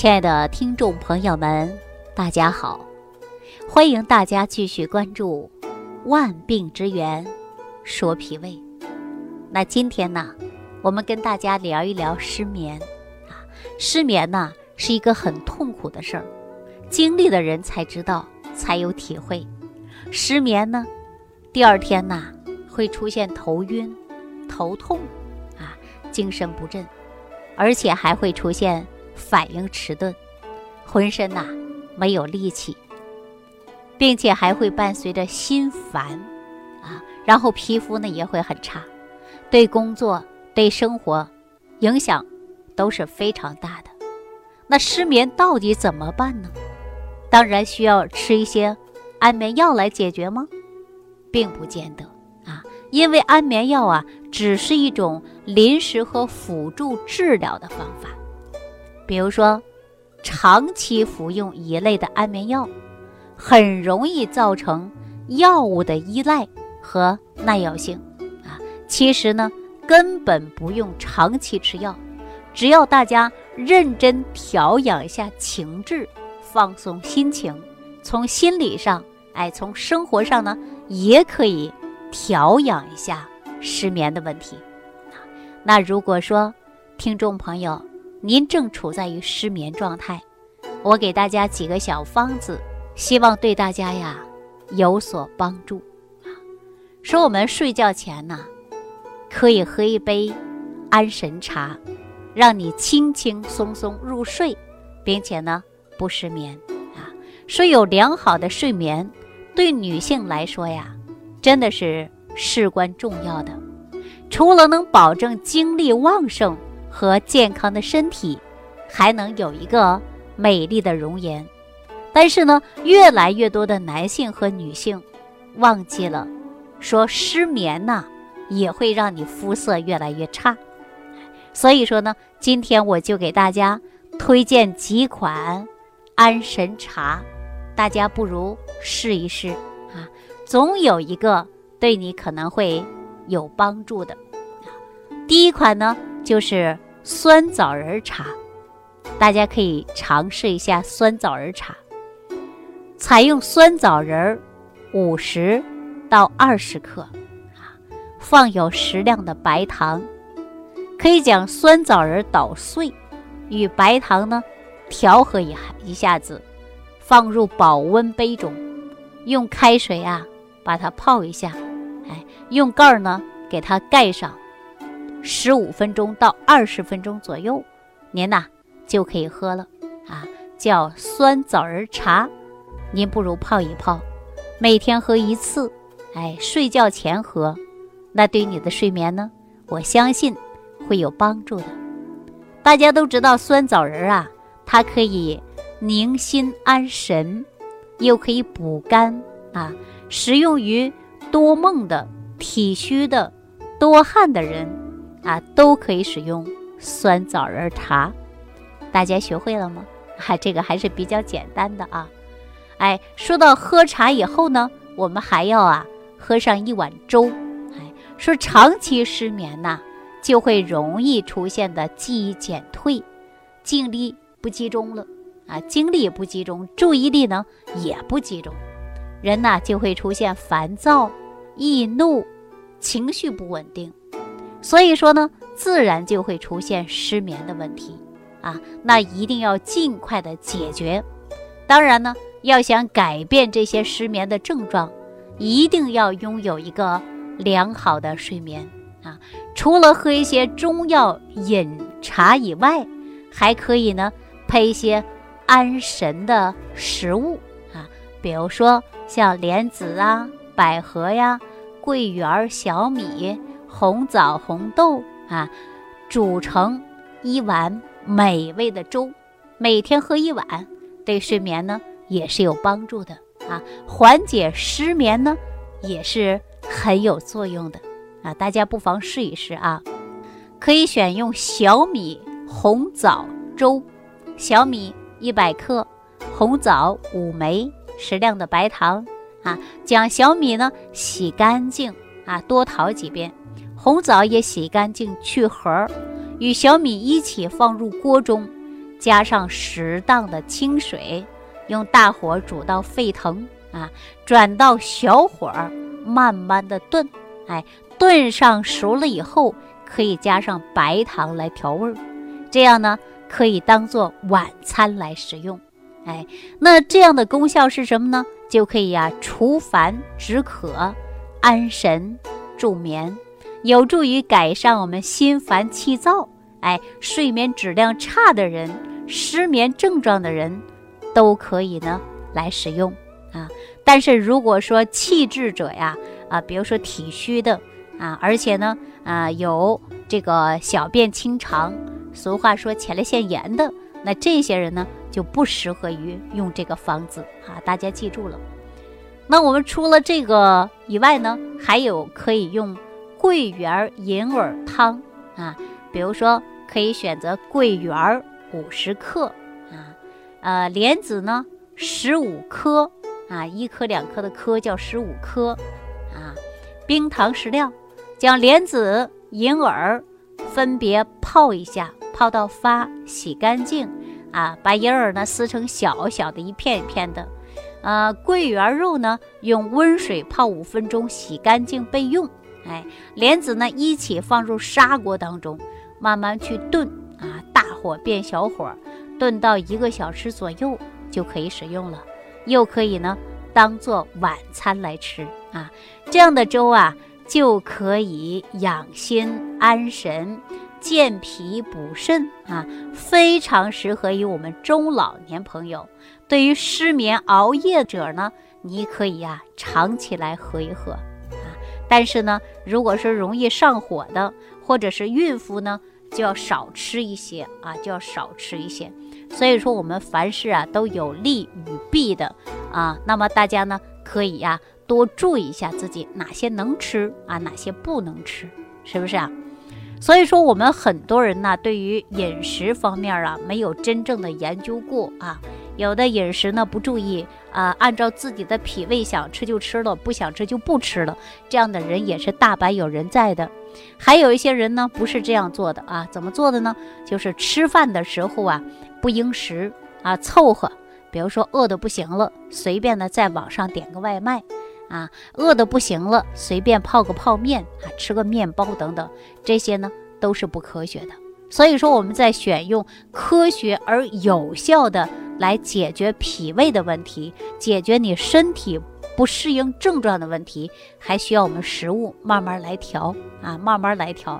亲爱的听众朋友们，大家好！欢迎大家继续关注《万病之源说脾胃》。那今天呢，我们跟大家聊一聊失眠啊。失眠呢是一个很痛苦的事儿，经历的人才知道，才有体会。失眠呢，第二天呢会出现头晕、头痛啊，精神不振，而且还会出现。反应迟钝，浑身呐没有力气，并且还会伴随着心烦啊，然后皮肤呢也会很差，对工作、对生活影响都是非常大的。那失眠到底怎么办呢？当然需要吃一些安眠药来解决吗？并不见得啊，因为安眠药啊只是一种临时和辅助治疗的方法。比如说，长期服用一类的安眠药，很容易造成药物的依赖和耐药性啊。其实呢，根本不用长期吃药，只要大家认真调养一下情志，放松心情，从心理上，哎，从生活上呢，也可以调养一下失眠的问题。那如果说听众朋友，您正处在于失眠状态，我给大家几个小方子，希望对大家呀有所帮助啊。说我们睡觉前呢，可以喝一杯安神茶，让你轻轻松松入睡，并且呢不失眠啊。说有良好的睡眠，对女性来说呀，真的是事关重要的，除了能保证精力旺盛。和健康的身体，还能有一个美丽的容颜。但是呢，越来越多的男性和女性忘记了说失眠呐，也会让你肤色越来越差。所以说呢，今天我就给大家推荐几款安神茶，大家不如试一试啊，总有一个对你可能会有帮助的。第一款呢。就是酸枣仁茶，大家可以尝试一下酸枣仁茶。采用酸枣仁五十到二十克，啊，放有适量的白糖，可以将酸枣仁捣碎，与白糖呢调和一一下子，放入保温杯中，用开水啊把它泡一下，哎，用盖儿呢给它盖上。十五分钟到二十分钟左右，您呐就可以喝了啊，叫酸枣仁茶。您不如泡一泡，每天喝一次，哎，睡觉前喝，那对你的睡眠呢，我相信会有帮助的。大家都知道酸枣仁啊，它可以宁心安神，又可以补肝啊，适用于多梦的、体虚的、多汗的人。啊，都可以使用酸枣仁茶，大家学会了吗？哈，这个还是比较简单的啊。哎，说到喝茶以后呢，我们还要啊喝上一碗粥。哎，说长期失眠呐，就会容易出现的记忆减退，精力不集中了啊，精力也不集中，注意力呢也不集中，人呐就会出现烦躁、易怒、情绪不稳定。所以说呢，自然就会出现失眠的问题啊，那一定要尽快的解决。当然呢，要想改变这些失眠的症状，一定要拥有一个良好的睡眠啊。除了喝一些中药饮茶以外，还可以呢配一些安神的食物啊，比如说像莲子啊、百合呀、桂圆、小米。红枣、红豆啊，煮成一碗美味的粥，每天喝一碗，对睡眠呢也是有帮助的啊，缓解失眠呢也是很有作用的啊，大家不妨试一试啊。可以选用小米红枣粥，小米一百克，红枣五枚，适量的白糖啊，将小米呢洗干净啊，多淘几遍。红枣也洗干净去核，与小米一起放入锅中，加上适当的清水，用大火煮到沸腾啊，转到小火慢慢的炖，哎，炖上熟了以后，可以加上白糖来调味儿，这样呢可以当做晚餐来食用，哎，那这样的功效是什么呢？就可以呀除烦止渴、安神助眠，有助于改善我们心烦气躁。哎，睡眠质量差的人、失眠症状的人，都可以呢来使用啊。但是如果说气滞者呀，啊，比如说体虚的啊，而且呢，啊，有这个小便清长，俗话说前列腺炎的，那这些人呢就不适合于用这个方子啊。大家记住了。那我们除了这个以外呢，还有可以用桂圆银耳汤啊。比如说，可以选择桂圆儿五十克啊，呃，莲子呢十五颗啊，一颗两颗的颗叫十五颗啊，冰糖适量，将莲子、银耳分别泡一下，泡到发，洗干净啊，把银耳呢撕成小小的一片一片的，呃，桂圆肉呢用温水泡五分钟，洗干净备用。哎，莲子呢一起放入砂锅当中。慢慢去炖啊，大火变小火，炖到一个小时左右就可以使用了。又可以呢，当做晚餐来吃啊。这样的粥啊，就可以养心安神、健脾补肾啊，非常适合于我们中老年朋友。对于失眠熬夜者呢，你可以呀，尝起来喝一喝啊。但是呢，如果是容易上火的，或者是孕妇呢，就要少吃一些啊，就要少吃一些。所以说，我们凡事啊都有利与弊的啊。那么大家呢可以呀多注意一下自己哪些能吃啊，哪些不能吃，是不是啊？所以说，我们很多人呢对于饮食方面啊没有真正的研究过啊。有的饮食呢不注意啊，按照自己的脾胃想吃就吃了，不想吃就不吃了，这样的人也是大把有人在的。还有一些人呢不是这样做的啊，怎么做的呢？就是吃饭的时候啊不应食啊，凑合。比如说饿的不行了，随便的在网上点个外卖啊；饿的不行了，随便泡个泡面啊，吃个面包等等，这些呢都是不科学的。所以说我们在选用科学而有效的。来解决脾胃的问题，解决你身体不适应症状的问题，还需要我们食物慢慢来调啊，慢慢来调。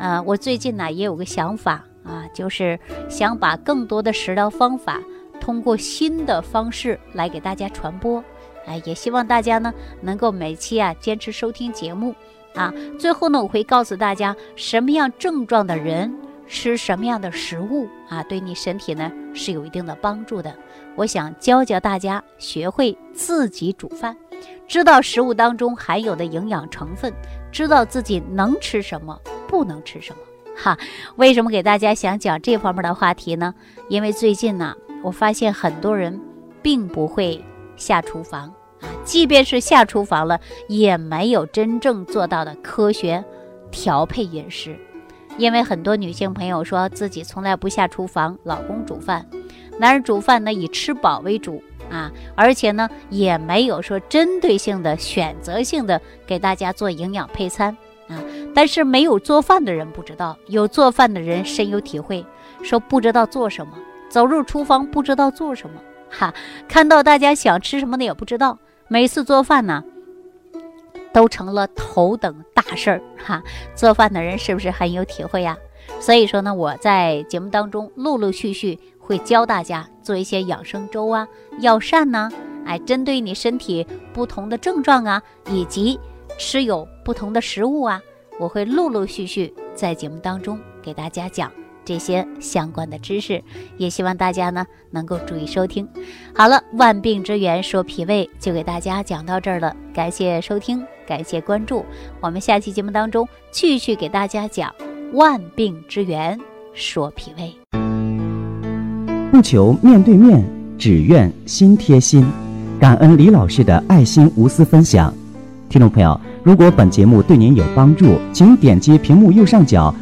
嗯，我最近呢也有个想法啊，就是想把更多的食疗方法通过新的方式来给大家传播。哎，也希望大家呢能够每期啊坚持收听节目啊。最后呢，我会告诉大家什么样症状的人。吃什么样的食物啊，对你身体呢是有一定的帮助的。我想教教大家学会自己煮饭，知道食物当中含有的营养成分，知道自己能吃什么，不能吃什么。哈，为什么给大家想讲这方面的话题呢？因为最近呢，我发现很多人并不会下厨房啊，即便是下厨房了，也没有真正做到的科学调配饮食。因为很多女性朋友说自己从来不下厨房，老公煮饭，男人煮饭呢以吃饱为主啊，而且呢也没有说针对性的、选择性的给大家做营养配餐啊。但是没有做饭的人不知道，有做饭的人深有体会，说不知道做什么，走入厨房不知道做什么，哈，看到大家想吃什么的也不知道，每次做饭呢。都成了头等大事儿哈，做饭的人是不是很有体会呀？所以说呢，我在节目当中陆陆续续会教大家做一些养生粥啊、药膳呐，哎，针对你身体不同的症状啊，以及吃有不同的食物啊，我会陆陆续续在节目当中给大家讲。这些相关的知识，也希望大家呢能够注意收听。好了，万病之源说脾胃就给大家讲到这儿了，感谢收听，感谢关注。我们下期节目当中继续给大家讲万病之源说脾胃。不求面对面，只愿心贴心。感恩李老师的爱心无私分享。听众朋友，如果本节目对您有帮助，请点击屏幕右上角。